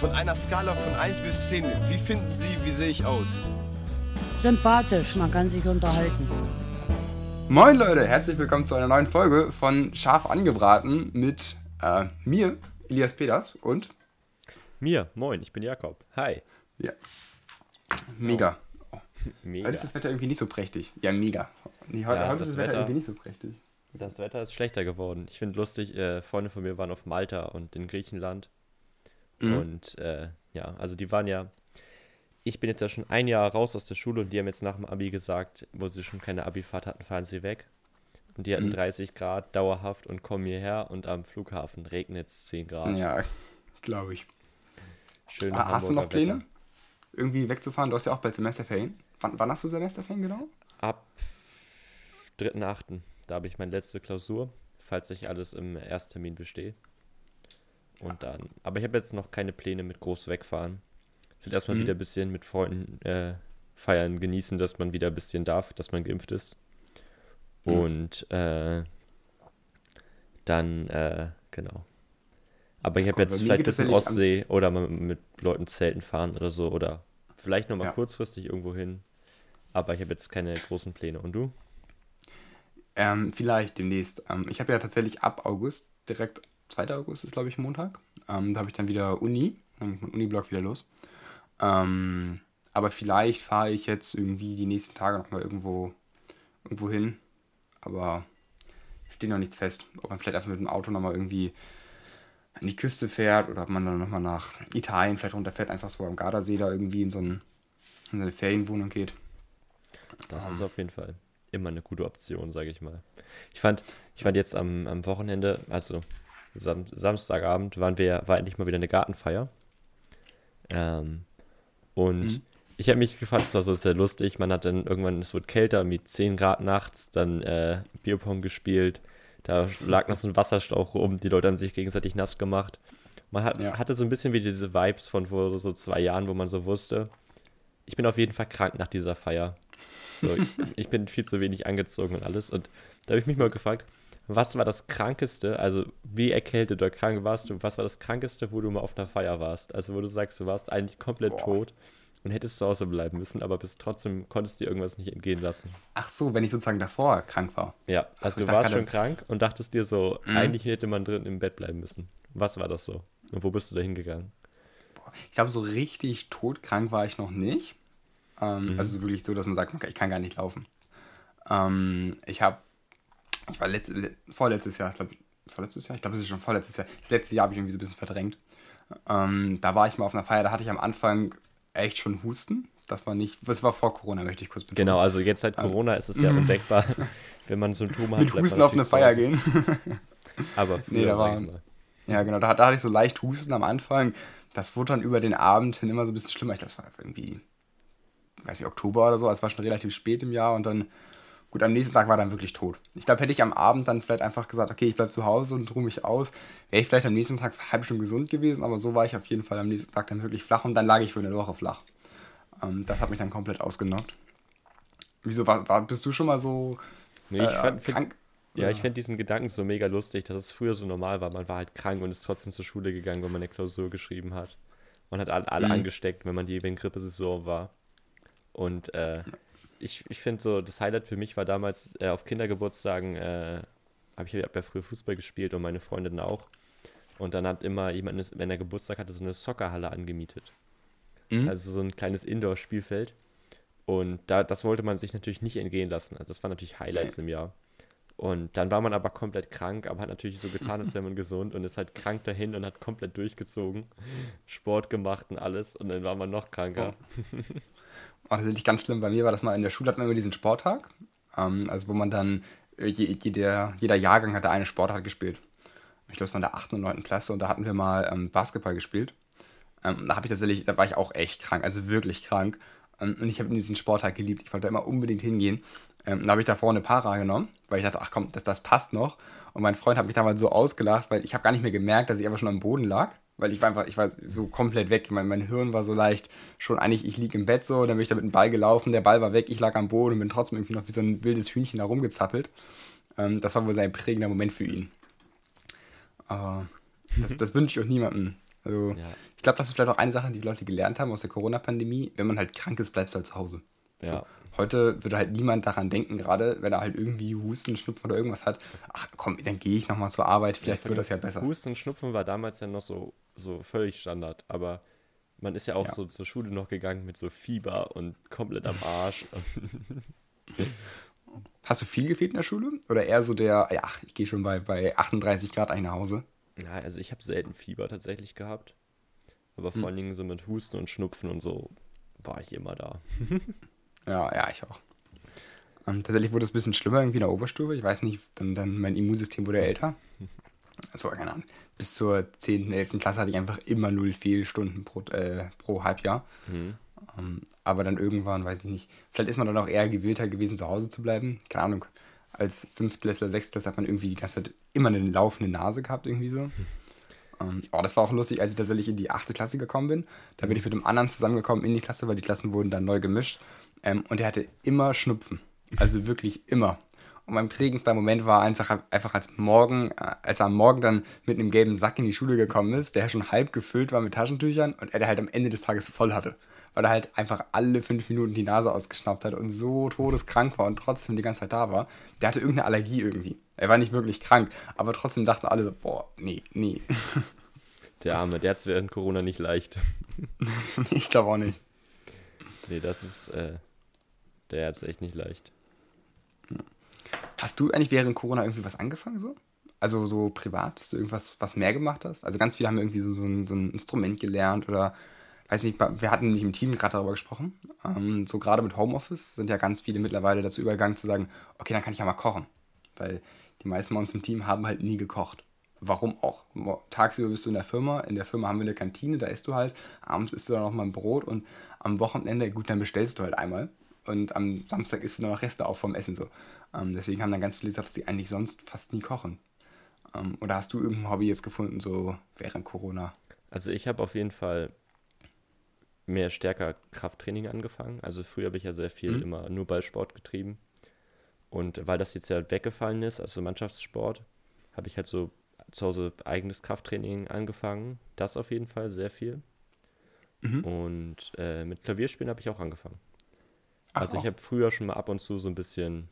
Von einer Skala von 1 bis 10, wie finden Sie, wie sehe ich aus? Sympathisch, man kann sich unterhalten. Moin Leute, herzlich willkommen zu einer neuen Folge von Scharf angebraten mit äh, mir, Elias Peters und mir. Moin, ich bin Jakob. Hi. Ja. Mega. Oh. Mega. Heute ist das Wetter irgendwie nicht so prächtig. Ja, mega. Nee, heute, Ja, heute das ist das Wetter, Wetter- irgendwie nicht so prächtig. Das Wetter ist schlechter geworden. Ich finde lustig, äh, Freunde von mir waren auf Malta und in Griechenland. Mhm. Und äh, ja, also die waren ja. Ich bin jetzt ja schon ein Jahr raus aus der Schule und die haben jetzt nach dem Abi gesagt, wo sie schon keine Abifahrt hatten, fahren sie weg. Und die hatten Mhm. 30 Grad dauerhaft und kommen hierher und am Flughafen regnet es 10 Grad. Ja, glaube ich. Schön Ah, hast du noch Pläne, irgendwie wegzufahren? Du hast ja auch bald Semesterferien. Wann, wann hast du Semesterferien genau? Ab 3.8. Da habe ich meine letzte Klausur, falls ich alles im Ersttermin bestehe. Und dann. Aber ich habe jetzt noch keine Pläne mit groß wegfahren. Ich will erstmal Mhm. wieder ein bisschen mit Freunden äh, feiern, genießen, dass man wieder ein bisschen darf, dass man geimpft ist. Mhm. Und äh, dann, äh, genau. Aber ich habe jetzt vielleicht ein bisschen Ostsee oder mal mit Leuten zelten fahren oder so. Oder vielleicht nochmal Ja. kurzfristig irgendwo hin. Aber ich habe jetzt keine großen Pläne. Und du? Ähm, vielleicht demnächst. Ähm, ich habe ja tatsächlich ab August, direkt 2. August ist, glaube ich, Montag. Ähm, da habe ich dann wieder Uni. Dann geht mein Uniblock wieder los. Ähm, aber vielleicht fahre ich jetzt irgendwie die nächsten Tage nochmal irgendwo, irgendwo hin. Aber steht noch nichts fest. Ob man vielleicht einfach mit dem Auto nochmal irgendwie an die Küste fährt oder ob man dann nochmal nach Italien vielleicht runterfährt, einfach so am Gardasee da irgendwie in so, ein, in so eine Ferienwohnung geht. Das Ähm. ist auf jeden Fall immer eine gute Option, sage ich mal. Ich fand, ich fand jetzt am, am Wochenende, also Sam Samstagabend, waren wir, war endlich mal wieder eine Gartenfeier. Ähm, und Mhm. ich habe mich gefragt, es war so sehr lustig. Man hat dann irgendwann, es wurde kälter, mit 10 Grad nachts, dann äh, Bierpong gespielt. Da lag noch so ein Wasserschlauch rum, die Leute haben sich gegenseitig nass gemacht. Man hat, Ja. hatte so ein bisschen wie diese Vibes von vor so zwei Jahren, wo man so wusste, ich bin auf jeden Fall krank nach dieser Feier. So, ich, ich bin viel zu wenig angezogen und alles. Und da habe ich mich mal gefragt, was war das Krankeste, also wie erkältet oder krank warst du, was war das Krankeste, wo du mal auf einer Feier warst? Also wo du sagst, du warst eigentlich komplett Boah. tot und hättest zu Hause bleiben müssen, aber bist trotzdem, konntest dir irgendwas nicht entgehen lassen. Ach so, wenn ich sozusagen davor krank war. Ja, so, also ich du warst schon krank und dachtest dir so, Mhm. eigentlich hätte man drin im Bett bleiben müssen. Was war das so? Und wo bist du da hingegangen? Ich glaube, so richtig todkrank war ich noch nicht. Ähm, Mhm. Also wirklich so, dass man sagt, ich kann gar nicht laufen. Ähm, ich habe, ich war letzt, le- vorletztes Jahr, ich glaube, vorletztes Jahr? Ich glaube, es ist schon vorletztes Jahr. Das letzte Jahr habe ich irgendwie so ein bisschen verdrängt. Ähm, da war ich mal auf einer Feier, da hatte ich am Anfang echt schon Husten. Das war nicht, das war vor Corona, möchte ich kurz betonen. Genau, also jetzt seit Corona ist es ja undenkbar, wenn man Symptome hat. Mit Husten auf eine Feier Hause. gehen. Aber früher, Nee, da ich war-. Ja, genau, da, da hatte ich so leicht Husten am Anfang. Das wurde dann über den Abend hin immer so ein bisschen schlimmer. Ich glaube, es war irgendwie, weiß nicht, Oktober oder so. Also es war schon relativ spät im Jahr und dann, gut, am nächsten Tag war dann wirklich tot. Ich glaube, hätte ich am Abend dann vielleicht einfach gesagt, okay, ich bleibe zu Hause und ruhe mich aus, wäre ich vielleicht am nächsten Tag halb schon gesund gewesen, aber so war ich auf jeden Fall am nächsten Tag dann wirklich flach und dann lag ich für eine Woche flach. Ähm, das hat mich dann komplett ausgenockt. Wieso, war, war, bist du schon mal so Nee, ich äh, fand, find, krank? Ja, ich finde diesen Gedanken so mega lustig, dass es früher so normal war. Man war halt krank und ist trotzdem zur Schule gegangen, wenn man eine Klausur geschrieben hat. Man hat alle, alle Mhm. angesteckt, wenn man die wenn Grippesaison war. Und äh, ich, ich finde so, das Highlight für mich war damals äh, auf Kindergeburtstagen, äh, habe ich hab ja früher Fußball gespielt und meine Freundin auch. Und dann hat immer jemand, wenn er Geburtstag hatte, so eine Soccerhalle angemietet. Mhm. Also so ein kleines Indoor-Spielfeld. Und da, das wollte man sich natürlich nicht entgehen lassen. Also das waren natürlich Highlights im Jahr. Und dann war man aber komplett krank, aber hat natürlich so getan, als wäre man gesund und ist halt krank dahin und hat komplett durchgezogen, Sport gemacht und alles. Und dann war man noch kranker. Oh, das ist wirklich ganz schlimm. Bei mir war das mal in der Schule, hatten wir immer diesen Sporttag. Ähm, also wo man dann, äh, je, jeder, jeder Jahrgang hatte eine Sportart gespielt. Ich glaube, es war in der 8. und 9. Klasse und da hatten wir mal ähm, Basketball gespielt. Ähm, da habe ich tatsächlich, da war ich auch echt krank, also wirklich krank. Ähm, und ich habe diesen Sporttag geliebt. Ich wollte da immer unbedingt hingehen. Ähm, da habe ich davor eine Para genommen, weil ich dachte, ach komm, das, das passt noch. Und mein Freund hat mich damals so ausgelacht, weil ich habe gar nicht mehr gemerkt, dass ich einfach schon am Boden lag. Weil ich war einfach, ich war so komplett weg. Mein, mein Hirn war so leicht schon eigentlich, ich liege im Bett so, dann bin ich da mit dem Ball gelaufen, der Ball war weg, ich lag am Boden und bin trotzdem irgendwie noch wie so ein wildes Hühnchen da rumgezappelt. Ähm, das war wohl sein prägender Moment für ihn. Aber das, das wünsche ich auch niemandem. Also, Ja. ich glaube, das ist vielleicht auch eine Sache, die Leute gelernt haben aus der Corona-Pandemie. Wenn man halt krank ist, bleibst du halt zu Hause. So. Heute würde halt niemand daran denken, gerade wenn er halt irgendwie Husten, Schnupfen oder irgendwas hat. Ach komm, dann gehe ich nochmal zur Arbeit, vielleicht Ja, wird das ja besser. Husten und Schnupfen war damals ja noch so, so völlig Standard, aber man ist ja auch Ja. so zur Schule noch gegangen mit so Fieber und komplett am Arsch. Hast du viel gefehlt in der Schule? Oder eher so der, ja, ich gehe schon bei, bei 38 Grad eigentlich nach Hause? ja, also ich habe selten Fieber tatsächlich gehabt, aber Hm. vor allen Dingen so mit Husten und Schnupfen und so war ich immer da. Ja, ja, ich auch. Ähm, tatsächlich wurde es ein bisschen schlimmer irgendwie in der Oberstufe. Ich weiß nicht, dann, dann mein Immunsystem wurde älter. Also, keine Ahnung. Bis zur 10., 11. Klasse hatte ich einfach immer null Fehlstunden pro, äh, pro Halbjahr. Mhm. Ähm, aber dann irgendwann, weiß ich nicht, vielleicht ist man dann auch eher gewillter gewesen, zu Hause zu bleiben. Keine Ahnung. Als Fünftklässler, Sechstklässler hat man irgendwie die ganze Zeit immer eine laufende Nase gehabt, irgendwie so. Ähm, oh, das war auch lustig, als ich tatsächlich in die achte Klasse gekommen bin. Da bin ich mit einem anderen zusammengekommen in die Klasse, weil die Klassen wurden dann neu gemischt. Ähm, und der hatte immer Schnupfen. Also wirklich immer. Und mein prägendster Moment war einfach, einfach als, morgen, äh, als er am Morgen dann mit einem gelben Sack in die Schule gekommen ist, der schon halb gefüllt war mit Taschentüchern und er der halt am Ende des Tages voll hatte. Weil er halt einfach alle fünf Minuten die Nase ausgeschnappt hat und so todeskrank war und trotzdem die ganze Zeit da war. Der hatte irgendeine Allergie irgendwie. Er war nicht wirklich krank, aber trotzdem dachten alle so, boah, nee, nee. Der Arme, der hat es während Corona nicht leicht. ich glaube auch nicht. Nee, das ist, äh, der hat es echt nicht leicht. Hast du eigentlich während Corona irgendwie was angefangen so? Also so privat, dass du irgendwas was mehr gemacht hast? Also ganz viele haben irgendwie so, so, ein, so ein Instrument gelernt oder weiß nicht, wir hatten nicht im Team gerade darüber gesprochen. Ähm, so gerade mit Homeoffice sind ja ganz viele mittlerweile dazu übergegangen zu sagen, okay, dann kann ich ja mal kochen. Weil die meisten bei uns im Team haben halt nie gekocht. Warum auch? Tagsüber bist du in der Firma, in der Firma haben wir eine Kantine, da isst du halt, abends isst du dann noch mal ein Brot und am Wochenende, gut, dann bestellst du halt einmal und am Samstag isst du dann noch Reste auch vom Essen so. Ähm, deswegen haben dann ganz viele gesagt, dass sie eigentlich sonst fast nie kochen. Ähm, oder hast du irgendein Hobby jetzt gefunden, so während Corona? Also ich habe auf jeden Fall mehr stärker Krafttraining angefangen. Also früher habe ich ja sehr viel Mhm. immer nur Ballsport getrieben. Und weil das jetzt ja weggefallen ist, also Mannschaftssport, habe ich halt so zu Hause eigenes Krafttraining angefangen. Das auf jeden Fall sehr viel. Mhm. Und äh, mit Klavierspielen habe ich auch angefangen. Ach, Also ich habe früher schon mal ab und zu so ein bisschen,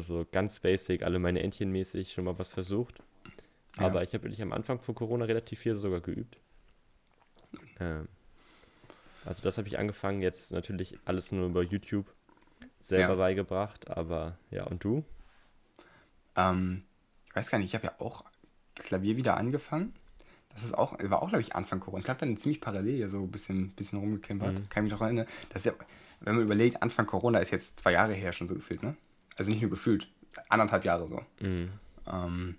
so ganz basic, alle meine Entchen mäßig schon mal was versucht. Ja. Aber ich habe wirklich am Anfang von Corona relativ viel sogar geübt. Ähm, also das habe ich angefangen, jetzt natürlich alles nur über YouTube selber Ja. beigebracht. Aber ja, und du? Ähm, weiß gar nicht, ich habe ja auch Klavier wieder angefangen. Das ist auch, war auch, glaube ich, Anfang Corona. Ich glaube, dann ziemlich parallel hier so ein bisschen, bisschen rumgeklimpert. Mhm. Kann ich mich noch erinnern. Das ist ja, wenn man überlegt, Anfang Corona ist jetzt zwei Jahre her schon so gefühlt, ne? Also nicht nur gefühlt, anderthalb Jahre so. Mhm. Ähm,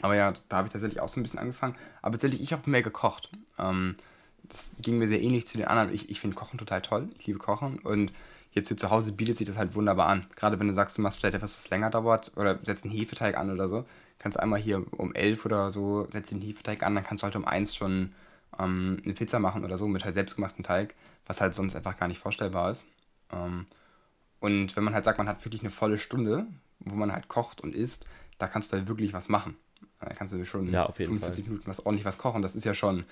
aber ja, da habe ich tatsächlich auch so ein bisschen angefangen. Aber tatsächlich, ich habe mehr gekocht. Ähm, das ging mir sehr ähnlich zu den anderen. Ich, ich finde Kochen total toll. Ich liebe Kochen. Und jetzt hier zu Hause bietet sich das halt wunderbar an. Gerade wenn du sagst, du machst vielleicht etwas, was länger dauert oder setzt einen Hefeteig an oder so. Kannst du einmal hier um elf oder so, setzt den Hefeteig an, dann kannst du halt um eins schon ähm, eine Pizza machen oder so mit halt selbstgemachten Teig, was halt sonst einfach gar nicht vorstellbar ist. Ähm, und wenn man halt sagt, man hat wirklich eine volle Stunde, wo man halt kocht und isst, da kannst du halt wirklich was machen. Da kannst du schon Ja, auf jeden 45 Minuten was ordentlich was kochen. Das ist ja schon.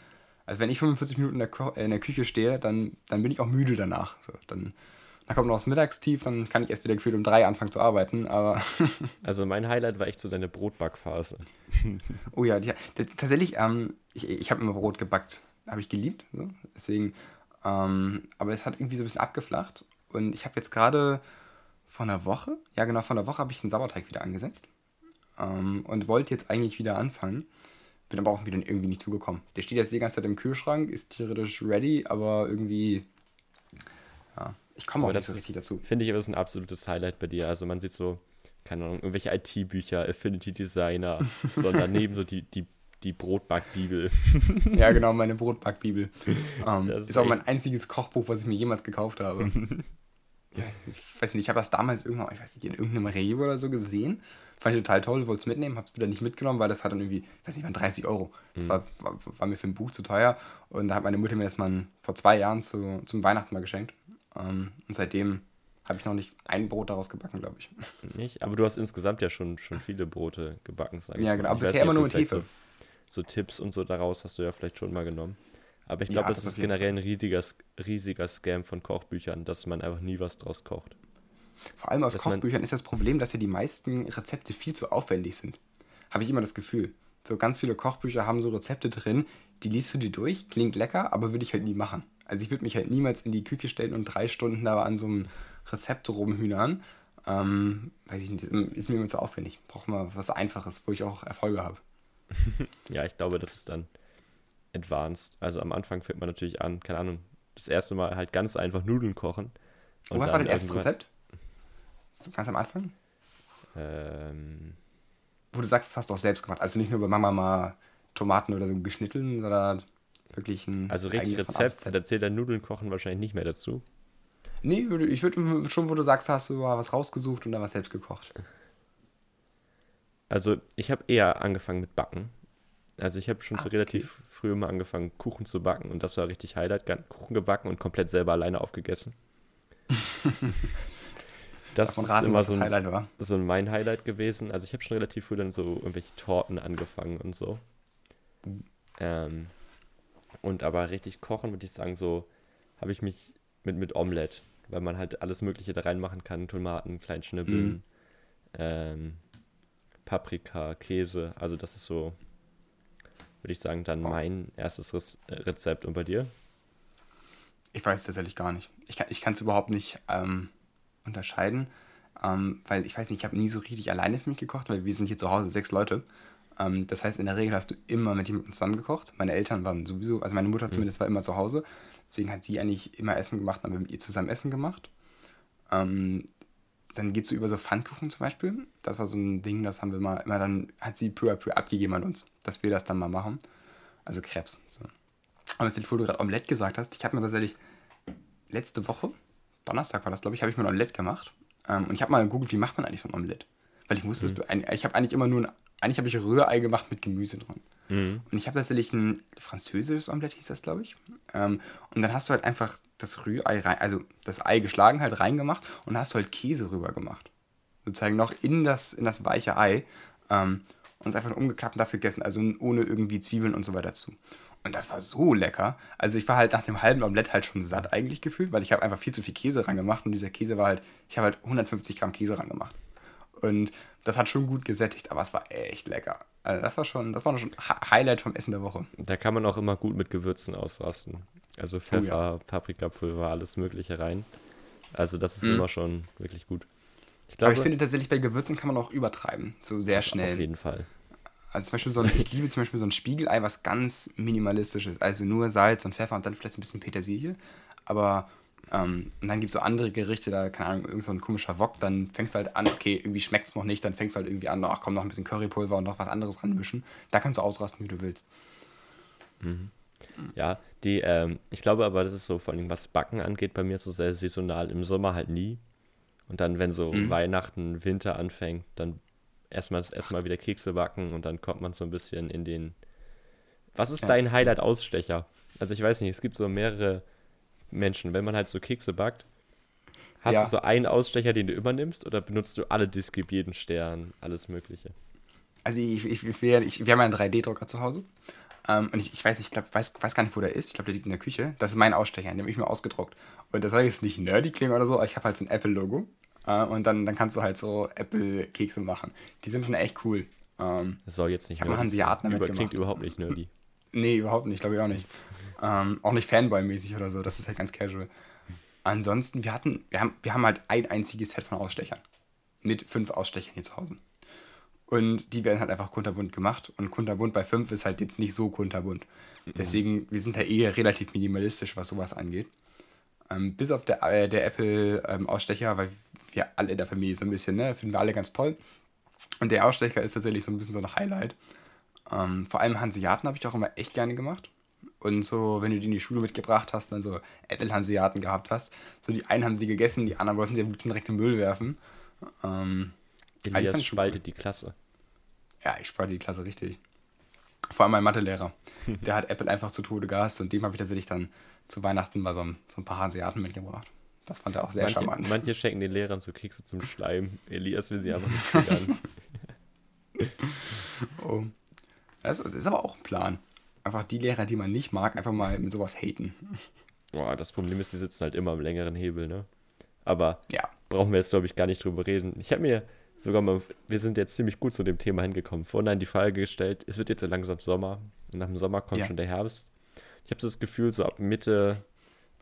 Also wenn ich 45 Minuten in der, Ko in der Küche stehe, dann, dann bin ich auch müde danach. So, dann, dann kommt noch das Mittagstief, dann kann ich erst wieder gefühlt um drei anfangen zu arbeiten. Aber Also mein Highlight war echt so deine Brotbackphase. oh ja, die, die, tatsächlich, ähm, ich, ich habe immer Brot gebackt. Habe ich geliebt. So. Deswegen, ähm, aber es hat irgendwie so ein bisschen abgeflacht. Und ich habe jetzt gerade vor einer Woche, ja genau, vor einer Woche habe ich den Sauerteig wieder angesetzt. Ähm, und wollte jetzt eigentlich wieder anfangen. Bin aber auch wieder irgendwie nicht zugekommen. Der steht jetzt die ganze Zeit im Kühlschrank, ist theoretisch ready, aber irgendwie, ja, ich komme auch nicht so richtig dazu. Finde ich aber ist ein absolutes Highlight bei dir. Also man sieht so, keine Ahnung, irgendwelche IT-Bücher, Affinity Designer, so daneben so die, die, die Brotbackbibel. Ja, genau, meine Brotbackbibel. Ähm, Das ist, ist auch mein einziges Kochbuch, was ich mir jemals gekauft habe. ja, ich weiß nicht, ich habe das damals irgendwann, ich weiß nicht, in irgendeinem Rewe oder so gesehen. Fand ich total toll, wollte es mitnehmen, habe es wieder nicht mitgenommen, weil das hat dann irgendwie, ich weiß nicht, waren 30 Euro. Das war, war, war mir für ein Buch zu teuer. Und da hat meine Mutter mir das mal vor zwei Jahren zu, zum Weihnachten mal geschenkt. Ähm, und seitdem habe ich noch nicht ein Brot daraus gebacken, glaube ich. Nicht? Aber du hast insgesamt ja schon, schon viele Brote gebacken, sag ich Ja, genau, aber bisher nicht, immer nur mit Hefe. so Tipps und so daraus hast du ja vielleicht schon mal genommen. Aber ich Ja, glaube, das das, auf ist generell ein riesiger, riesiger Scam von Kochbüchern, dass man einfach nie was draus kocht. Vor allem aus Dass Kochbüchern ist das Problem, dass ja die meisten Rezepte viel zu aufwendig sind. Habe ich immer das Gefühl. So ganz viele Kochbücher haben so Rezepte drin, die liest du dir durch, klingt lecker, aber würde ich halt nie machen. Also ich würde mich halt niemals in die Küche stellen und drei Stunden da an so einem Rezept rumhühnern. Ähm, weiß ich nicht, ist ist mir immer zu aufwendig. Brauche mal was Einfaches, wo ich auch Erfolge habe. Ja, ich glaube, das ist dann advanced. Also am Anfang fängt man natürlich an, keine Ahnung, das erste Mal halt ganz einfach Nudeln kochen. Und was war dein erstes Rezept? Ganz am Anfang? Ähm, Wo du sagst, das hast du auch selbst gemacht. Also nicht nur bei Mama mal Tomaten oder so geschnitten, sondern wirklich ein also richtig Rezept, da zählt der Nudeln kochen wahrscheinlich nicht mehr dazu. Nee, würde- ich würde schon, wo du sagst, hast du mal was rausgesucht und dann was selbst gekocht. Also ich habe eher angefangen mit Backen. Also ich habe schon Ah, so okay. relativ früh mal angefangen, Kuchen zu backen und das war richtig Highlight. Kuchen gebacken und komplett selber alleine aufgegessen. das Davon ist raten, immer was so ein, Highlight war. so mein Highlight gewesen. Also ich habe schon relativ früh dann so irgendwelche Torten angefangen und so. Ähm, und aber richtig kochen, würde ich sagen, so habe ich mich mit, mit Omelette, weil man halt alles Mögliche da reinmachen kann. Tomaten, Kleinschnibbeln, Mhm. ähm, Paprika, Käse. Also das ist so, würde ich sagen, dann mein erstes Rez äh, Rezept. Und bei dir? Ich weiß es tatsächlich gar nicht. Ich kann es überhaupt nicht ähm, unterscheiden, ähm, weil ich weiß nicht, ich habe nie so richtig alleine für mich gekocht, weil wir sind hier zu Hause sechs Leute. Ähm, das heißt, in der Regel hast du immer mit jemandem zusammen gekocht. Meine Eltern waren sowieso, also meine Mutter zumindest war immer zu Hause. Deswegen hat sie eigentlich immer Essen gemacht und haben wir mit ihr zusammen Essen gemacht. Ähm, dann geht es so über so Pfannkuchen zum Beispiel. Das war so ein Ding, das haben wir mal immer dann, hat sie peu à peu abgegeben an uns, dass wir das dann mal machen. Also Krebs. So. Aber jetzt, wo du gerade Omelette gesagt hast, ich habe mir tatsächlich letzte Woche, Donnerstag war das, glaube ich, habe ich mir ein Omelette gemacht. Ähm, und ich habe mal gegoogelt, wie macht man eigentlich so ein Omelette? Weil ich wusste, es, ich habe eigentlich immer nur, ein, eigentlich habe ich Rührei gemacht mit Gemüse drin. Und ich habe tatsächlich ein französisches Omelette, hieß das, glaube ich. Ähm, und dann hast du halt einfach das Rührei rein, also das Ei geschlagen, halt reingemacht und hast du halt Käse rüber gemacht. Sozusagen noch in das, in das weiche Ei. Ähm, und es einfach umgeklappt und das gegessen, also ohne irgendwie Zwiebeln und so weiter zu. Und das war so lecker. Also ich war halt nach dem halben Omelett halt schon satt eigentlich gefühlt, weil ich habe einfach viel zu viel Käse rangemacht und dieser Käse war halt, ich habe halt 150 Gramm Käse rangemacht. Und das hat schon gut gesättigt, aber es war echt lecker. Also das war schon, das war schon Hi- Highlight vom Essen der Woche. Da kann man auch immer gut mit Gewürzen ausrasten. Also Pfeffer, Oh Paprikapulver, alles Mögliche rein. Also das ist Mhm. immer schon wirklich gut. Ich Aber glaube, ich finde tatsächlich, bei Gewürzen kann man auch übertreiben. So sehr auf schnell. jeden Fall. Also zum Beispiel so ein, ich liebe zum Beispiel so ein Spiegelei, was ganz minimalistisches. Also nur Salz und Pfeffer und dann vielleicht ein bisschen Petersilie. Aber, ähm, und dann gibt es so andere Gerichte, da, keine Ahnung, irgend so ein komischer Wok, dann fängst du halt an, okay, irgendwie schmeckt es noch nicht, dann fängst du halt irgendwie an, ach komm, noch ein bisschen Currypulver und noch was anderes ranmischen. Da kannst du ausrasten, wie du willst. Ja, die, ähm, ich glaube aber, das ist so vor allem, was Backen angeht, bei mir so sehr saisonal. Im Sommer halt nie. Und dann, wenn so Mhm. Weihnachten, Winter anfängt, dann erstmal erstmal wieder Kekse backen und dann kommt man so ein bisschen in den. Was ist Ja. dein Highlight-Ausstecher? Also ich weiß nicht, es gibt so mehrere Menschen, wenn man halt so Kekse backt. Hast Ja. du so einen Ausstecher, den du immer nimmst, oder benutzt du alle Disk, gib jeden Stern, alles Mögliche? Also ich, ich, ich, wir, ich, wir haben einen 3D-Drucker zu Hause. Ähm, und ich, ich weiß nicht, ich glaub, weiß, weiß gar nicht, wo der ist. Ich glaube, der liegt in der Küche. Das ist mein Ausstecher, den habe ich mir ausgedruckt. Und das soll jetzt nicht nerdy klingen oder so, aber ich habe halt so ein Apple-Logo. Äh, und dann, dann kannst du halt so Apple-Kekse machen. Die sind schon echt cool. Ähm, Das soll jetzt nicht Ich hab mal nerdy Hanseaten damit Über, klingt gemacht. überhaupt nicht nerdy. Nee, überhaupt nicht, glaube ich auch nicht. Ähm, auch nicht Fanboy-mäßig oder so. Das ist halt ganz casual. Ansonsten, wir hatten, wir haben, wir haben halt ein einziges Set von Ausstechern. Mit fünf Ausstechern hier zu Hause. Und die werden halt einfach kunterbunt gemacht. Und kunterbunt bei fünf ist halt jetzt nicht so kunterbunt. Deswegen, wir sind da eher relativ minimalistisch, was sowas angeht. Ähm, bis auf der, äh, der Apple-Ausstecher, weil wir alle in der Familie so ein bisschen, ne, finden wir alle ganz toll. Und der Ausstecher ist tatsächlich so ein bisschen so ein Highlight. Ähm, vor allem Hanseaten habe ich auch immer echt gerne gemacht. Und so, wenn du die in die Schule mitgebracht hast, dann so Apple-Hanseaten gehabt hast, so die einen haben sie gegessen, die anderen wollten sie am liebsten direkt in den Müll werfen. Ähm, fand Elias spaltet die Klasse. ja, ich sprach die Klasse richtig. Vor allem mein Mathelehrer. Der hat Apple einfach zu Tode gehasst und dem habe ich tatsächlich dann zu Weihnachten mal so ein, so ein paar Hanseaten mitgebracht. Das fand er auch sehr manche, charmant. manche schenken den Lehrern so Kekse zum Schleim. Elias will sie einfach nicht triggern. Oh. Das, ist aber auch ein Plan. Einfach die Lehrer, die man nicht mag, einfach mal mit sowas haten. Boah, das Problem ist, die sitzen halt immer am längeren Hebel, ne? Aber Ja. brauchen wir jetzt, glaube ich, gar nicht drüber reden. Ich habe mir sogar mal, wir sind jetzt ziemlich gut zu dem Thema hingekommen, vorhin die Frage gestellt, es wird jetzt langsam Sommer und nach dem Sommer kommt Ja. schon der Herbst. Ich habe so das Gefühl, so ab Mitte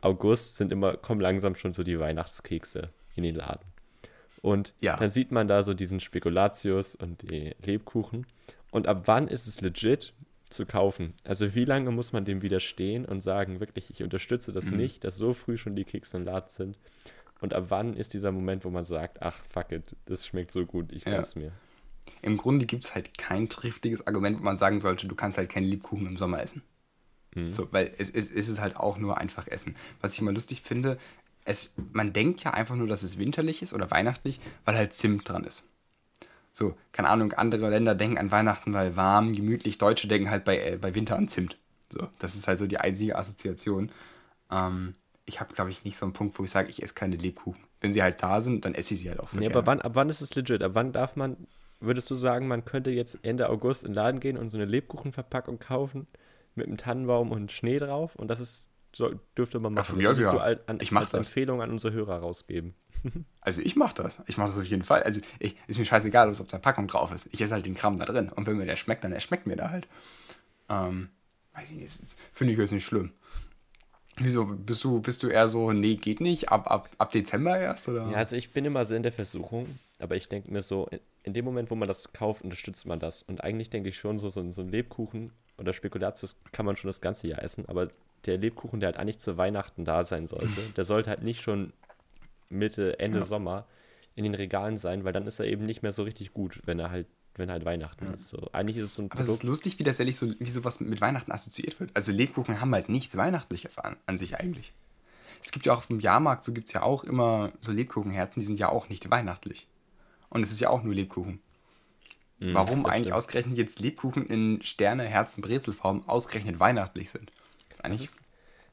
August sind immer, kommen langsam schon so die Weihnachtskekse in den Laden. Und Ja. dann sieht man da so diesen Spekulatius und die Lebkuchen. Und ab wann ist es legit zu kaufen? Also wie lange muss man dem widerstehen und sagen, wirklich, ich unterstütze Mhm. das nicht, dass so früh schon die Kekse im Laden sind? Und ab wann ist dieser Moment, wo man sagt, ach fuck it, das schmeckt so gut, ich Ja. mach's mir. Im Grunde gibt es halt kein triftiges Argument, wo man sagen sollte, du kannst halt keinen Lebkuchen im Sommer essen. Mhm. So, weil es, es, es ist halt auch nur einfach Essen. Was ich immer lustig finde, es, man denkt ja einfach nur, dass es winterlich ist oder weihnachtlich, weil halt Zimt dran ist. So, keine Ahnung, andere Länder denken an Weihnachten, weil warm, gemütlich. Deutsche denken halt bei, äh, bei Winter an Zimt. So, das ist halt so die einzige Assoziation. Ähm, ich habe, glaube ich, nicht so einen Punkt, wo ich sage, ich esse keine Lebkuchen. Wenn sie halt da sind, dann esse ich sie halt auch. Nee, gerne. aber wann, ab wann ist es legit? Ab wann darf man, würdest du sagen, man könnte jetzt Ende August in den Laden gehen und so eine Lebkuchenverpackung kaufen mit einem Tannenbaum und Schnee drauf? Und das ist, so, dürfte man machen. mir das ja. du an, Ich mach als das. Empfehlung an unsere Hörer rausgeben. Also ich mache das. Ich mache das auf jeden Fall. Also ich, ist mir scheißegal, was auf der Packung drauf ist. Ich esse halt den Kram da drin. Und wenn mir der schmeckt, dann der schmeckt mir da halt. Ähm, weiß ich nicht, finde ich jetzt nicht schlimm. Wieso, bist du, bist du eher so, nee, geht nicht, ab, ab, ab Dezember erst, oder? Ja, also ich bin immer so in der Versuchung, aber ich denke mir so, in, in dem Moment, wo man das kauft, unterstützt man das. Und eigentlich denke ich schon, so, so, so ein Lebkuchen oder Spekulatius kann man schon das ganze Jahr essen, aber der Lebkuchen, der halt eigentlich zu Weihnachten da sein sollte, der sollte halt nicht schon Mitte, Ende Ja. Sommer in den Regalen sein, weil dann ist er eben nicht mehr so richtig gut, wenn er halt, wenn halt Weihnachten ist. So, eigentlich ist es so ein Aber es ist lustig, wie das ehrlich so, wie sowas mit Weihnachten assoziiert wird. Also Lebkuchen haben halt nichts Weihnachtliches an, an sich eigentlich. Es gibt ja auch auf dem Jahrmarkt, so gibt es ja auch immer so Lebkuchenherzen, die sind ja auch nicht weihnachtlich. Und es ist ja auch nur Lebkuchen. Mhm, Warum eigentlich stimmt. ausgerechnet jetzt Lebkuchen in Sterne, Herzen, Brezelform ausgerechnet weihnachtlich sind? Ist Was eigentlich ist,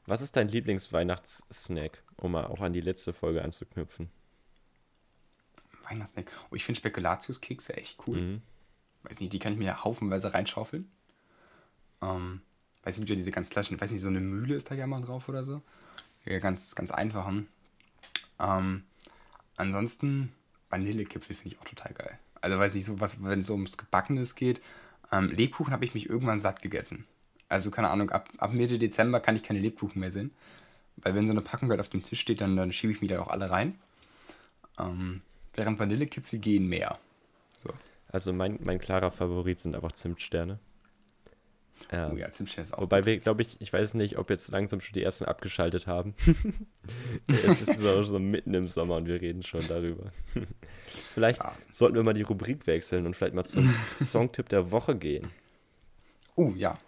was ist dein Lieblingsweihnachtssnack, um mal auch an die letzte Folge anzuknüpfen? Weihnachtssnack. Oh, ich finde Spekulatiuskekse echt cool. Mhm. Weiß nicht, die kann ich mir haufenweise reinschaufeln. Ähm, weiß nicht, wie diese ganz klassischen, weiß nicht, so eine Mühle ist da ja mal drauf oder so. Ja, ganz, ganz einfachen. Ähm, ansonsten, Vanillekipfel finde ich auch total geil. Also weiß ich so, was, wenn es so ums Gebackenes geht. Ähm, Lebkuchen habe ich mich irgendwann satt gegessen. Also keine Ahnung, ab, ab Mitte Dezember kann ich keine Lebkuchen mehr sehen. Weil wenn so eine Packung halt auf dem Tisch steht, dann, dann schiebe ich mir da auch alle rein. Ähm, während Vanillekipfel gehen mehr. So. Also mein, mein klarer Favorit sind einfach Zimtsterne. Ähm, Oh ja, Zimtsterne ist auch Wobei gut. wir, glaube ich, ich weiß nicht, ob jetzt langsam schon die ersten abgeschaltet haben. es ist so, so mitten im Sommer und wir reden schon darüber. vielleicht Ja. sollten wir mal die Rubrik wechseln und vielleicht mal zum Songtipp der Woche gehen. Oh ja.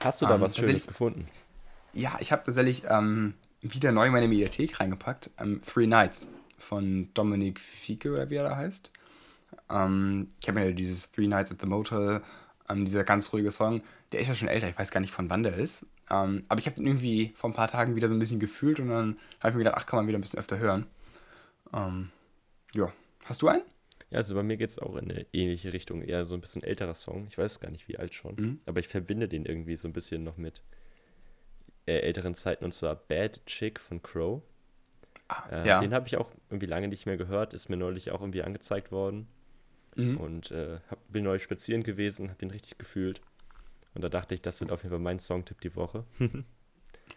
Hast du da Ähm, was Schönes gefunden? Ja, ich habe tatsächlich ähm, wieder neu in meine Mediathek reingepackt. Ähm, Three Nights von Dominic Fieke oder wie er da heißt. Ähm, ich habe mir dieses Three Nights at the Motel, ähm, dieser ganz ruhige Song, der ist ja schon älter, ich weiß gar nicht von wann der ist. Ähm, aber ich habe den irgendwie vor ein paar Tagen wieder so ein bisschen gefühlt und dann habe ich mir gedacht, ach, kann man wieder ein bisschen öfter hören. Ähm, ja. Hast du einen? Ja, also bei mir geht es auch in eine ähnliche Richtung, eher so ein bisschen älterer Song. Ich weiß gar nicht, wie alt schon. Mhm. Aber ich verbinde den irgendwie so ein bisschen noch mit äh, älteren Zeiten und zwar Bad Chick von Crow. Äh, ja. Den habe ich auch irgendwie lange nicht mehr gehört, ist mir neulich auch irgendwie angezeigt worden. Mhm. Und äh, hab, bin neulich spazieren gewesen, habe den richtig gefühlt. Und da dachte ich, das wird auf jeden Fall mein Songtipp die Woche.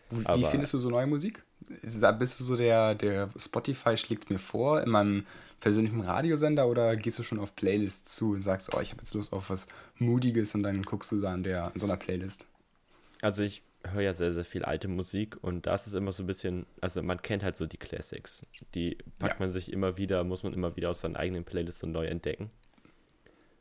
Wie Aber- findest du so neue Musik? Bist du so der, der Spotify schlägt mir vor in meinem persönlichen Radiosender oder gehst du schon auf Playlists zu und sagst, oh, ich habe jetzt Lust auf was Moodiges und dann guckst du da an, der, an so einer Playlist? Also ich höre ja sehr, sehr viel alte Musik und da ist es immer so ein bisschen, also man kennt halt so die Classics. Die packt Ja. man sich immer wieder, muss man immer wieder aus seinen eigenen Playlists so neu entdecken.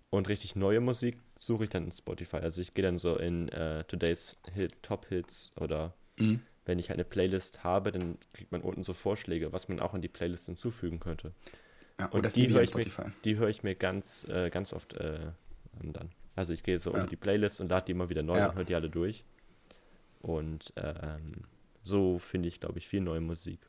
Und richtig neue Musik suche ich dann in Spotify. Also ich gehe dann so in äh, Today's Hit, Top Hits oder Mhm. wenn ich halt eine Playlist habe, dann kriegt man unten so Vorschläge, was man auch in die Playlist hinzufügen könnte. Ja, Und das die liebe ich höre ich, mir, die höre ich mir ganz, äh, ganz oft äh, an dann. Also ich gehe so Ja. unter die Playlist und lade die immer wieder neu Ja. und höre die alle durch. Und ähm, so finde ich, glaube ich, viel neue Musik.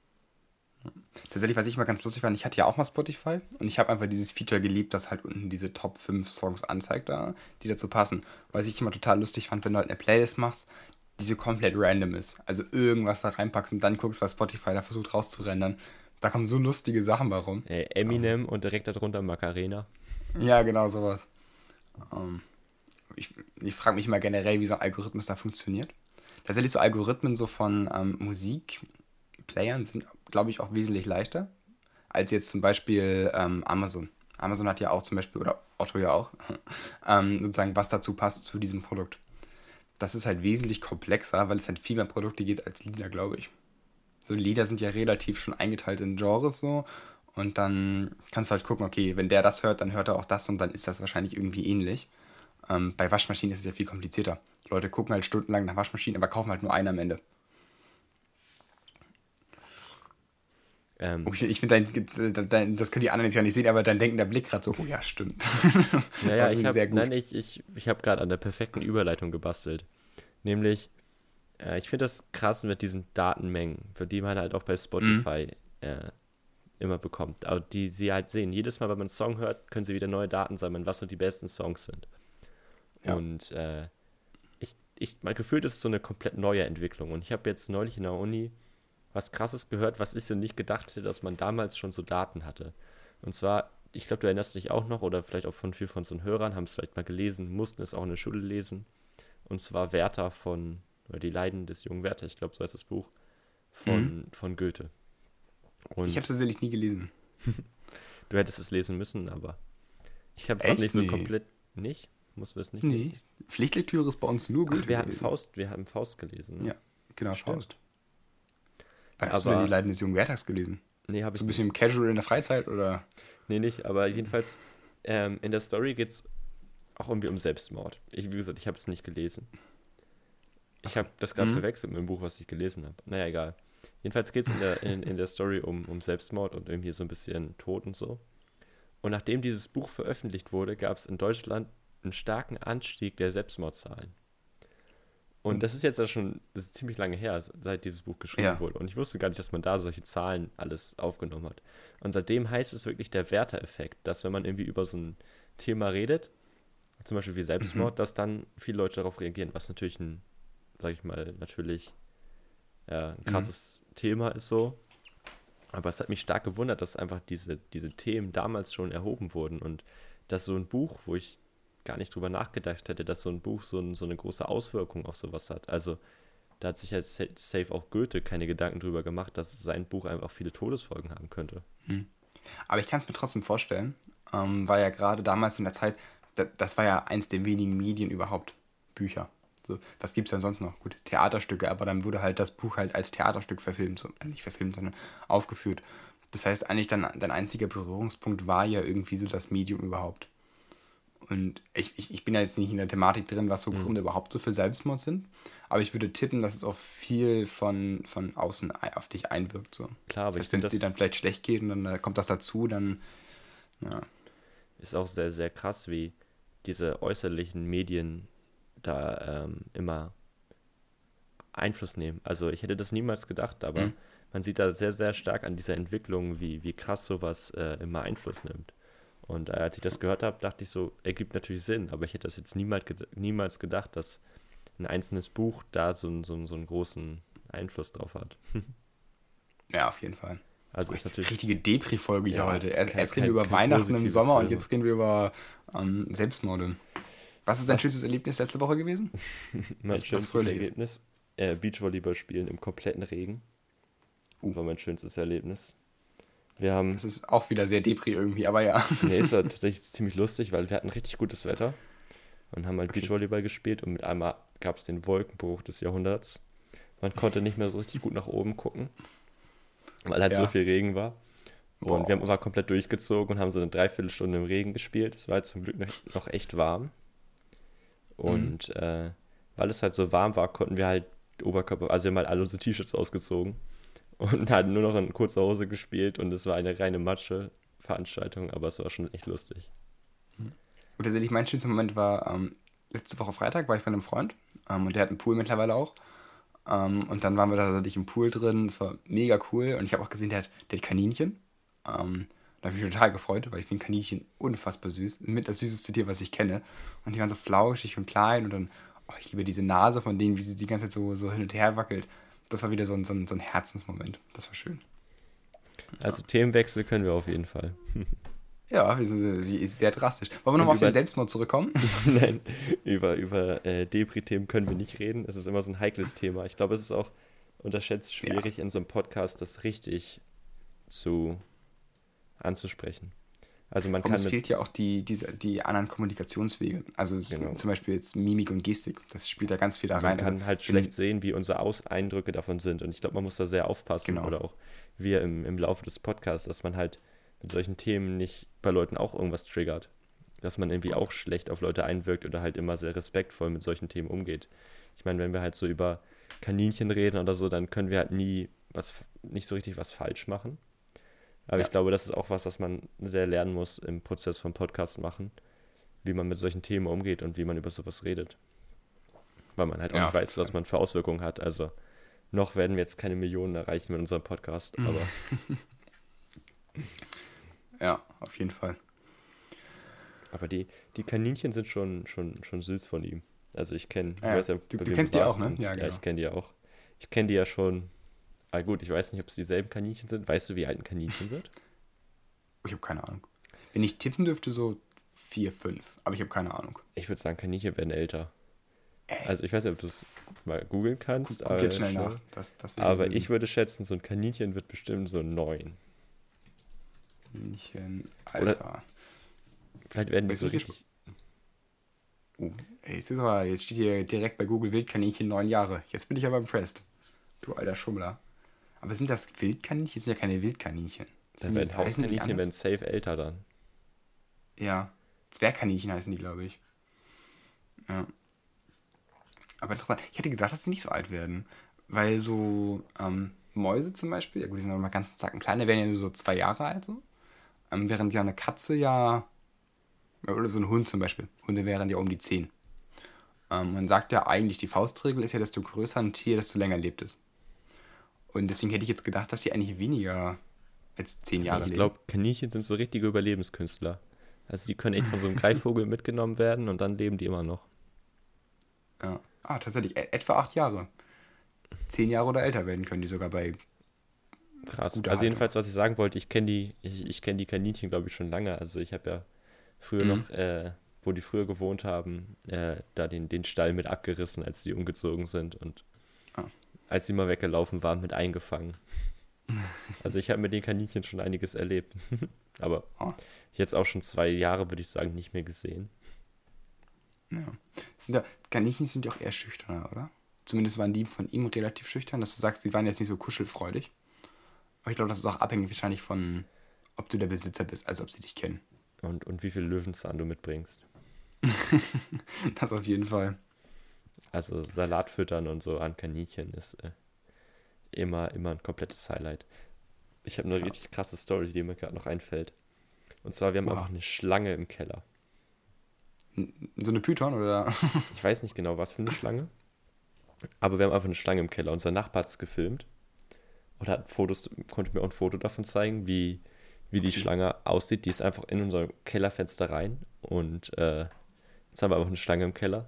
Tatsächlich, was ich mal ganz lustig fand, ich hatte ja auch mal Spotify und ich habe einfach dieses Feature geliebt, das halt unten diese Top 5 Songs anzeigt, da, die dazu passen. Was ich immer total lustig fand, wenn du halt eine Playlist machst, die so komplett random ist. Also irgendwas da reinpackst und dann guckst, was Spotify da versucht rauszurendern. Da kommen so lustige Sachen bei rum. Äh, Eminem und direkt darunter Macarena. Ja, genau sowas. Ähm, ich ich frage mich mal generell, wie so ein Algorithmus da funktioniert. Tatsächlich so Algorithmen so von ähm, Musikplayern sind, glaube ich, auch wesentlich leichter als jetzt zum Beispiel ähm, Amazon. Amazon hat ja auch zum Beispiel, oder Otto ja auch, ähm, sozusagen, was dazu passt zu diesem Produkt. Das ist halt wesentlich komplexer, weil es halt viel mehr Produkte gibt als Lieder, glaube ich. So Lieder sind ja relativ schon eingeteilt in Genres so. Und dann kannst du halt gucken, okay, wenn der das hört, dann hört er auch das und dann ist das wahrscheinlich irgendwie ähnlich. Ähm, bei Waschmaschinen ist es ja viel komplizierter. Leute gucken halt stundenlang nach Waschmaschinen, aber kaufen halt nur eine am Ende. Ähm, Oh, ich ich finde, das können die anderen jetzt ja nicht sehen, aber dein denkender Blick gerade so, oh ja, stimmt. Ja, ja, ich habe nein, ich, ich, ich hab gerade an der perfekten Überleitung gebastelt. Nämlich, äh, ich finde das krass mit diesen Datenmengen, für die man halt auch bei Spotify Mhm. äh, immer bekommt. Aber die sie halt sehen. Jedes Mal, wenn man einen Song hört, können sie wieder neue Daten sammeln, was so die besten Songs sind. Ja. Und äh, ich, ich, mein Gefühl, das ist so eine komplett neue Entwicklung. Und ich habe jetzt neulich in der Uni was krasses gehört, was ich so nicht gedacht hätte, dass man damals schon so Daten hatte. Und zwar, ich glaube, du erinnerst dich auch noch, oder vielleicht auch von viel von unseren Hörern, haben es vielleicht mal gelesen, mussten es auch in der Schule lesen. Und zwar Werther von, oder die Leiden des jungen Werther, ich glaube, so heißt das Buch, von, von Goethe. Und Ich habe es tatsächlich nie gelesen. du hättest es lesen müssen, aber ich habe es nicht so Nee. komplett, nicht? Mussten wir es nicht Nee. lesen? Pflichtlektüre ist bei uns nur gut. Ach, wir hatten Faust, wir haben Faust gelesen. ne? Ja, genau, Stimmt. Faust. Wann hast du Aber- denn die Leiden des jungen Werthers gelesen? Nee, habe ich So ein nicht. bisschen casual in der Freizeit oder? Nee, nicht, aber jedenfalls ähm, in der Story geht es auch irgendwie um Selbstmord. Ich, wie gesagt, ich habe es nicht gelesen. Ich habe das gerade Mhm. verwechselt mit dem Buch, was ich gelesen habe. Naja, egal. Jedenfalls geht es in der, in, in der Story um, um Selbstmord und irgendwie so ein bisschen Tod und so. Und nachdem dieses Buch veröffentlicht wurde, gab es in Deutschland einen starken Anstieg der Selbstmordzahlen. Und Mhm. das ist jetzt ja schon ist ziemlich lange her, seit dieses Buch geschrieben Ja. wurde. Und ich wusste gar nicht, dass man da solche Zahlen alles aufgenommen hat. Und seitdem heißt es wirklich der Werther-Effekt, dass wenn man irgendwie über so ein Thema redet, zum Beispiel wie Selbstmord, dass dann viele Leute darauf reagieren, was natürlich ein, sag ich mal, natürlich äh, ein krasses Thema ist so. Aber es hat mich stark gewundert, dass einfach diese, diese Themen damals schon erhoben wurden und dass so ein Buch, wo ich gar nicht drüber nachgedacht hätte, dass so ein Buch so, ein, so eine große Auswirkung auf sowas hat. Also da hat sich jetzt sa- safe auch Goethe keine Gedanken drüber gemacht, dass sein Buch einfach viele Todesfolgen haben könnte. Aber ich kann es mir trotzdem vorstellen, ähm, weil ja gerade damals in der Zeit, da, das war ja eins der wenigen Medien überhaupt, Bücher. So, was gibt es denn sonst noch? Gut, Theaterstücke, aber dann wurde halt das Buch halt als Theaterstück verfilmt, so, äh, nicht verfilmt, sondern aufgeführt. Das heißt, eigentlich dann, dein einziger Berührungspunkt war ja irgendwie so das Medium überhaupt. Und ich, ich, ich bin ja jetzt nicht in der Thematik drin, was so Gründe überhaupt so für Selbstmord sind. Aber ich würde tippen, dass es auch viel von, von außen auf dich einwirkt. So. Klar, aber das ich heißt, wenn finde es dir dann vielleicht schlecht geht und dann äh, kommt das dazu, dann ja. ist auch sehr, sehr krass, wie diese äußerlichen Medien da ähm, immer Einfluss nehmen. Also ich hätte das niemals gedacht, aber Mhm. man sieht da sehr, sehr stark an dieser Entwicklung, wie, wie krass sowas äh, immer Einfluss nimmt. Und äh, als ich das gehört habe, dachte ich so, ergibt natürlich Sinn, aber ich hätte das jetzt niemals, ged niemals gedacht, dass ein einzelnes Buch da so, einen- so, so einen großen Einfluss drauf hat. ja, auf jeden Fall. Also ist natürlich Richtige Depri-Folge hier Ja, heute. Erst, kein- reden wir über Weihnachten im Sommer und Film. jetzt reden wir über ähm, Selbstmorde. Was ist dein schönstes Erlebnis letzte Woche gewesen? mein was schönstes. Erlebnis. Äh, Beachvolleyball spielen im kompletten Regen. Uh. War mein schönstes Erlebnis. Wir haben Das ist auch wieder sehr Depri irgendwie, aber ja. Nee, es war tatsächlich ziemlich lustig, weil wir hatten richtig gutes Wetter und haben halt Beachvolleyball gespielt und mit einmal gab es den Wolkenbruch des Jahrhunderts. Man konnte nicht mehr so richtig gut nach oben gucken, weil halt Ja. so viel Regen war. Und wir haben aber komplett durchgezogen und haben so eine Dreiviertelstunde im Regen gespielt. Es war halt zum Glück noch, echt warm. Und äh, weil es halt so warm war, konnten wir halt Oberkörper, also wir haben halt alle unsere T-Shirts ausgezogen und halt nur noch in kurzer Hose gespielt und es war eine reine Matsche-Veranstaltung, aber es war schon echt lustig. Und tatsächlich mein schönster Moment war, ähm, letzte Woche Freitag war ich bei einem Freund ähm, und der hat einen Pool mittlerweile auch. Ähm, und dann waren wir da tatsächlich im Pool drin. Es war mega cool. Und ich habe auch gesehen, der hat, der hat Kaninchen. Ähm, da habe ich mich total gefreut, weil ich finde Kaninchen unfassbar süß. Mit das süßeste Tier, was ich kenne. Und die waren so flauschig und klein. Und dann, oh, ich liebe diese Nase von denen, wie sie die ganze Zeit so, so hin und her wackelt. Das war wieder so ein, so ein, so ein Herzensmoment. Das war schön. Also Themenwechsel können wir auf jeden Fall. Ja, wir sind sehr- drastisch. Wollen wir nochmal auf den Selbstmord zurückkommen? Nein, über, über äh, Depri-Themen können wir nicht reden. Es ist immer so ein heikles Thema. Ich glaube, es ist auch unterschätzt schwierig, in so einem Podcast das richtig zu anzusprechen. Also man Und kann es fehlt ja auch die, diese, die anderen Kommunikationswege. Also Genau. zum Beispiel jetzt Mimik und Gestik. Das spielt da ganz viel da man rein. kann also, halt schlecht sehen, wie unsere Aus Eindrücke davon sind. Und ich glaube, man muss da sehr aufpassen. Genau. Oder auch wir im, im Laufe des Podcasts, dass man halt mit solchen Themen nicht bei Leuten auch irgendwas triggert. Dass man irgendwie auch schlecht auf Leute einwirkt oder halt immer sehr respektvoll mit solchen Themen umgeht. Ich meine, wenn wir halt so über Kaninchen reden oder so, dann können wir halt nie was, nicht so richtig was falsch machen. Aber Ja. ich glaube, das ist auch was, was man sehr lernen muss im Prozess vom Podcast machen, wie man mit solchen Themen umgeht und wie man über sowas redet. Weil man halt auch Ja, nicht weiß, was man für Auswirkungen hat. Also noch werden wir jetzt keine Millionen erreichen mit unserem Podcast, Mhm. aber Ja, auf jeden Fall. Aber die, die Kaninchen sind schon, schon, schon süß von ihm. Also ich kenne, Ja, du- du kennst die auch, ne? Ja, Ja, genau. ich kenne die auch. Ich kenne die ja schon. Ah gut, ich weiß nicht, ob es dieselben Kaninchen sind. Weißt du, wie alt ein Kaninchen wird? Ich habe keine Ahnung. Wenn ich tippen dürfte, so vier, fünf. Aber ich habe keine Ahnung. Ich würde sagen, Kaninchen werden älter. Also ich weiß nicht, ob du es mal googeln kannst. Guck, guck jetzt aber schnell nach. Das, das Aber ich würde schätzen, so ein Kaninchen wird bestimmt so neun. Kaninchen, Oder- Alter. Vielleicht werden die Weißt so richtig. Oh, ey, es ist aber, jetzt steht hier direkt bei Google Wildkaninchen neun Jahre. Jetzt bin ich aber impressed. Du alter Schummler. Aber sind das Wildkaninchen? Das sind ja keine Wildkaninchen. Dann Sind werden die- die Hauskaninchen werden safe älter dann. Ja. Zwergkaninchen heißen die, glaube ich. Ja. Aber interessant. Ich hätte gedacht, dass sie nicht so alt werden. Weil so ähm, Mäuse zum Beispiel, ja gut, die sind noch mal ganz Zacken kleiner, werden ja nur so zwei Jahre alt. So. Ähm, während ja eine Katze ja. ja, Oder so ein Hund zum Beispiel. Hunde wären ja um die zehn. Ähm, man sagt ja eigentlich, die Faustregel ist ja, desto größer ein Tier, desto länger lebt es. Und deswegen hätte ich jetzt gedacht, dass sie eigentlich weniger als zehn Jahre ich leben. glaube, Kaninchen sind so richtige Überlebenskünstler. Also die können echt von so einem Greifvogel mitgenommen werden und dann leben die immer noch. Ja. Ah, tatsächlich, e etwa acht Jahre. Zehn Jahre oder älter werden können die sogar bei. Krass. Also Haltung. jedenfalls, was ich sagen wollte, ich kenne die, ich, ich kenne die Kaninchen, glaube ich, schon lange. Also ich habe ja früher Mhm. noch, äh, wo die früher gewohnt haben, äh, da den, den Stall mit abgerissen, als die umgezogen sind und Ah. Als sie mal weggelaufen waren, mit eingefangen. Also ich habe mit den Kaninchen schon einiges erlebt. Aber Oh. jetzt auch schon zwei Jahre, würde ich sagen, nicht mehr gesehen. Ja. Sind ja, Kaninchen sind ja auch eher schüchterner, oder? Zumindest waren die von ihm relativ schüchtern, dass du sagst, sie waren jetzt nicht so kuschelfreudig. Aber ich glaube, das ist auch abhängig wahrscheinlich von, ob du der Besitzer bist, also ob sie dich kennen. Und, und wie viel Löwenzahn du mitbringst. Das auf jeden Fall. Also Salat füttern und so an Kaninchen ist äh, immer, immer ein komplettes Highlight. Ich habe eine Ja. richtig krasse Story, die mir gerade noch einfällt. Und zwar, wir haben Wow. einfach eine Schlange im Keller. So eine Python oder? Ich weiß nicht genau, was für eine Schlange. Aber wir haben einfach eine Schlange im Keller. Unser Nachbar hat es gefilmt. Und hat Fotos, konnte mir auch ein Foto davon zeigen, wie, wie die Okay. Schlange aussieht. Die ist einfach in unser Kellerfenster rein. Und äh, jetzt haben wir einfach eine Schlange im Keller.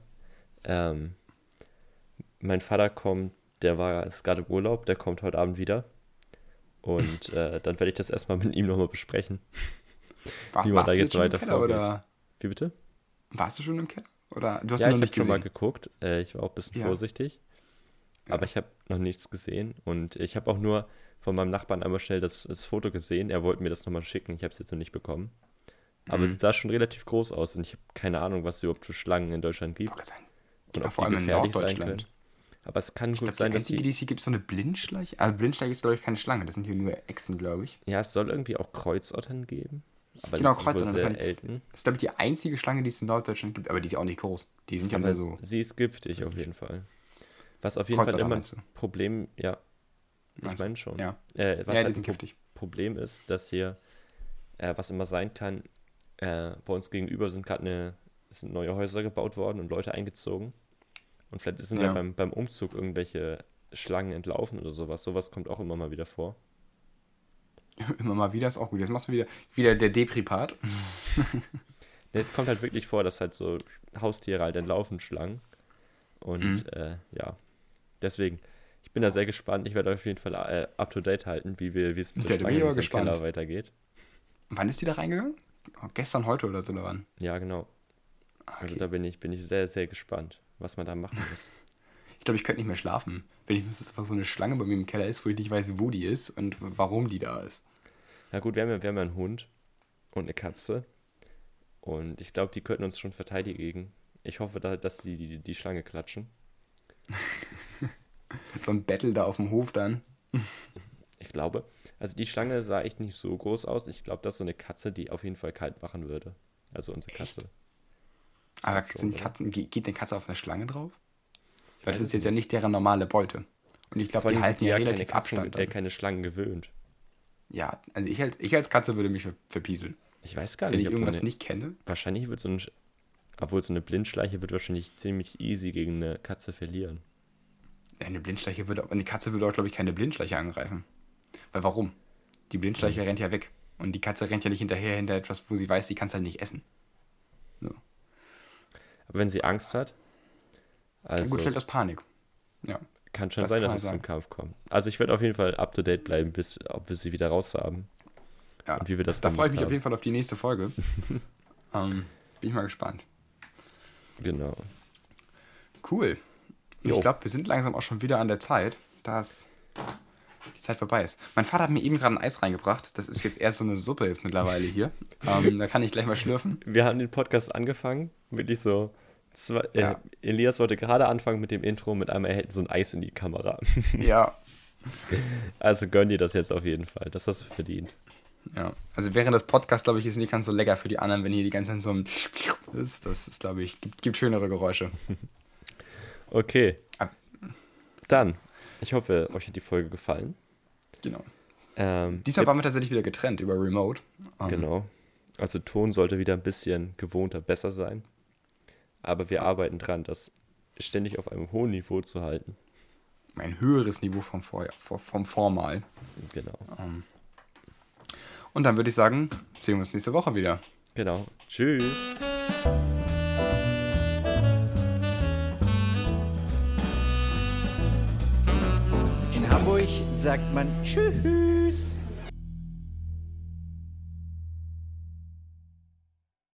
Ähm, mein Vater kommt, der war ist gerade im Urlaub, der kommt heute Abend wieder. Und äh, dann werde ich das erstmal mit ihm nochmal besprechen. Warst, Wie man da warst du jetzt jetzt schon im weiter Keller vorgeht. oder? Wie bitte? Warst du schon im Keller? Oder du hast ja, noch ich nicht habe schon mal geguckt. Äh, ich war auch ein bisschen Ja. vorsichtig. Ja. Aber ich habe noch nichts gesehen. Und ich habe auch nur von meinem Nachbarn einmal schnell das, das Foto gesehen. Er wollte mir das nochmal schicken. Ich habe es jetzt noch nicht bekommen. Aber Mhm. es sah schon relativ groß aus. Und ich habe keine Ahnung, was es überhaupt für Schlangen in Deutschland gibt. sagen, Und ob vor die allem in Norddeutschland. Aber es kann Ich gut glaube, sein, die dass einzige, die... es hier gibt, ist so eine Blindschleiche. Also Blindschleiche ist, glaube ich, keine Schlange. Das sind hier nur Echsen, glaube ich. Ja, es soll irgendwie auch Kreuzottern geben. Aber Genau, Kreuzottern, sehr das meine selten. Das ist, glaube ich, die einzige Schlange, die es in Norddeutschland gibt. Aber die ist ja auch nicht groß. Die sind ja Aber nur so. sie ist giftig auf jeden Fall. Was auf jeden Fall immer ein? Problem... Ja, ich Also, meine schon. Ja, Äh, was ja die halt sind giftig. Problem ist, dass hier, äh, was immer sein kann, äh, bei uns gegenüber sind gerade eine, sind neue Häuser gebaut worden und Leute eingezogen. Und vielleicht sind ja, Ja. beim, beim Umzug irgendwelche Schlangen entlaufen oder sowas. Sowas kommt auch immer mal wieder vor. Immer mal wieder ist auch gut. Jetzt machst du wieder, wieder der Depri-Part. Nee, es kommt halt wirklich vor, dass halt so Haustiere halt entlaufen, Schlangen. Und Mhm. äh, ja, deswegen, ich bin da sehr gespannt. Ich werde auf jeden Fall äh, up to date halten, wie wir, wie es mit der Schlange unserem Keller weitergeht. Wann ist die da reingegangen? Oh, gestern, heute oder so, oder wann? Ja, genau. Also Okay. da bin ich, bin ich sehr, sehr gespannt, was man da machen muss. Ich glaube, ich könnte nicht mehr schlafen, wenn ich wüsste, dass einfach so eine Schlange bei mir im Keller ist, wo ich nicht weiß, wo die ist und warum die da ist. Na gut, wir haben, ja, wir haben ja einen Hund und eine Katze. Und ich glaube, die könnten uns schon verteidigen. Ich hoffe, da, dass die, die die Schlange klatschen. So ein Battle da auf dem Hof dann. Ich glaube. Also die Schlange sah echt nicht so groß aus. Ich glaube, das ist so eine Katze, die auf jeden Fall kalt machen würde. Also unsere Katze. Aber schon, sind oder? Katzen, ge- geht eine Katze auf eine Schlange drauf? Ich Weil das ist jetzt ja nicht deren normale Beute. Und ich glaube, die halten ja keine relativ Katzen, Abstand. Äh, keine Schlangen gewöhnt. Ja, also ich als, ich als Katze würde mich ver- verpieseln. Ich weiß gar Wenn nicht, ich ob so irgendwas eine, nicht kenne. Wahrscheinlich wird so ein. Obwohl so eine Blindschleiche wird wahrscheinlich ziemlich easy gegen eine Katze verlieren. Ja, eine Blindschleiche würde, eine Katze würde auch, glaube ich, keine Blindschleiche angreifen. Weil warum? Die Blindschleiche Mhm. rennt ja weg. Und die Katze rennt ja nicht hinterher hinter etwas, wo sie weiß, sie kann es halt nicht essen. Aber wenn sie Angst hat, also Gut, fällt aus Panik. Ja. kann schon das sein, kann dass es man zum. Kampf kommt. Also ich werde auf jeden Fall up to date bleiben, bis ob wir sie wieder raus haben. ja. Und wie wir das da freue ich mich haben. auf jeden Fall auf die nächste Folge. ähm, bin ich mal gespannt. Genau. Cool. Jo. ich glaube, wir sind langsam auch schon wieder an der Zeit, dass die Zeit vorbei ist. Mein Vater hat mir eben gerade ein Eis reingebracht. Das ist jetzt erst so eine Suppe jetzt mittlerweile hier. ähm, da kann ich gleich mal schlürfen. Wir haben den Podcast angefangen, wirklich so. Zwei, Ja. äh, Elias wollte gerade anfangen mit dem Intro, mit einmal er hält so ein Eis in die Kamera. Ja. Also gönn dir das jetzt auf jeden Fall. Das hast du verdient. Ja. Also während des Podcasts, glaube ich, ist nicht ganz so lecker für die anderen, wenn hier die ganze Zeit so ein ist. Das ist, glaube ich, gibt, gibt schönere Geräusche. Okay. Dann, ich hoffe, euch hat die Folge gefallen. Genau. Ähm, Diesmal waren wir tatsächlich wieder getrennt über Remote. Ähm, Genau. Also Ton sollte wieder ein bisschen gewohnter besser sein. Aber wir arbeiten dran, das ständig auf einem hohen Niveau zu halten. Ein höheres Niveau vom, Vor vom, Vormal. Genau. Ähm. Und dann würde ich sagen, sehen wir uns nächste Woche wieder. Genau. Tschüss. Sagt man Tschüss.